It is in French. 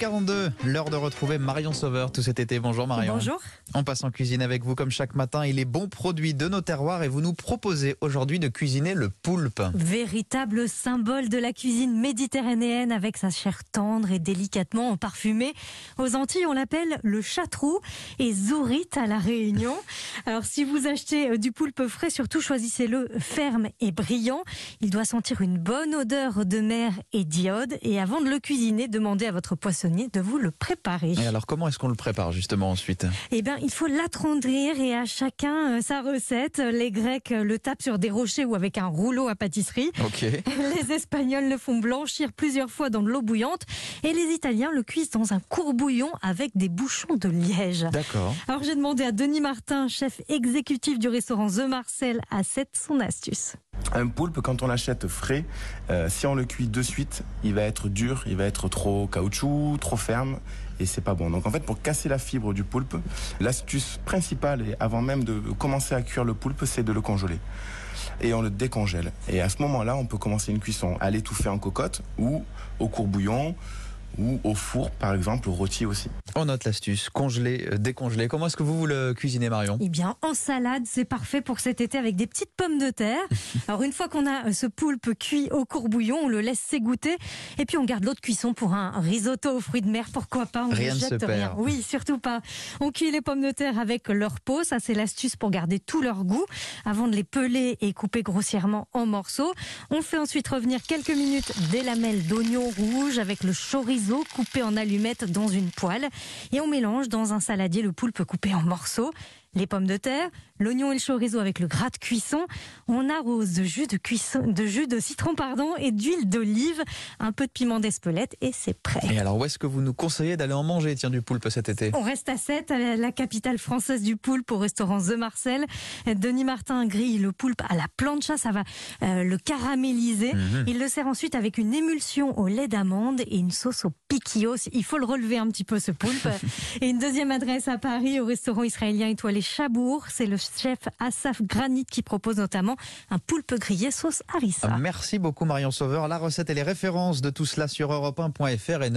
8h42, l'heure de retrouver Marion Sauveur tout cet été. Bonjour Marion. Bonjour. On passe en cuisine avec vous comme chaque matin et les bons produits de nos terroirs et vous nous proposez aujourd'hui de cuisiner le poulpe. Véritable symbole de la cuisine méditerranéenne avec sa chair tendre et délicatement parfumée. Aux Antilles, on l'appelle le chatrou et zourite à la Réunion. Alors si vous achetez euh, du poulpe frais, surtout choisissez-le ferme et brillant. Il doit sentir une bonne odeur de mer et d'iode et avant de le cuisiner, demandez à votre poissonnier de vous le préparer. Et alors comment est-ce qu'on le prépare justement ensuite? Eh bien, il faut l'attendrir et à chacun euh, sa recette. Les Grecs euh, le tapent sur des rochers ou avec un rouleau à pâtisserie. Les Espagnols le font blanchir plusieurs fois dans de l'eau bouillante et les Italiens le cuisent dans un courbouillon avec des bouchons de liège. D'accord. Alors j'ai demandé à Denis Martin, chef exécutif du restaurant The Marcel, à 7 son astuce. Un poulpe, quand on l'achète frais, euh, si on le cuit de suite, il va être dur, il va être trop caoutchouc, trop ferme, et c'est pas bon. Donc en fait, pour casser la fibre du poulpe, l'astuce principale, et avant même de commencer à cuire le poulpe, c'est de le congeler. Et on le décongèle. Et à ce moment-là, on peut commencer une cuisson à l'étouffer en cocotte ou au courbouillon ou au four, par exemple, au rôti aussi. On note l'astuce, congelé, euh, décongelé. Comment est-ce que vous, vous le cuisinez Marion? Eh bien, en salade, c'est parfait pour cet été avec des petites pommes de terre. Alors, une fois qu'on a euh, ce poulpe cuit au courbouillon, on le laisse s'égoutter. Et puis, on garde l'autre cuisson pour un risotto aux fruits de mer. Pourquoi pas? On Rien ne se perd. rien. Oui, surtout pas. On cuit les pommes de terre avec leur peau. Ça, c'est l'astuce pour garder tout leur goût avant de les peler et couper grossièrement en morceaux. On fait ensuite revenir quelques minutes des lamelles d'oignons rouges avec le chorizo coupé en allumettes dans une poêle. Et on mélange dans un saladier le poulpe coupé en morceaux, les pommes de terre, l'oignon et le chorizo avec le gras de cuisson. On arrose de jus de, cuisson, de, jus de citron pardon, et d'huile d'olive, un peu de piment d'Espelette et c'est prêt. Et alors où est-ce que vous nous conseillez d'aller en manger, tiens, du poulpe cet été? On reste à 7, à la capitale française du poulpe, au restaurant The Marcel. Denis Martin grille le poulpe à la plancha, ça va euh, le caraméliser. Mhm. Il le sert ensuite avec une émulsion au lait d'amande et une sauce au piquillos. Il faut le relever un petit peu, ce poulpe. et une deuxième adresse à Paris, au restaurant israélien étoilé Chabour. C'est le chef Asaf Granit qui propose notamment un poulpe grillé sauce harissa. Merci beaucoup Marion Sauveur. La recette et les références de tout cela sur europe1.fr et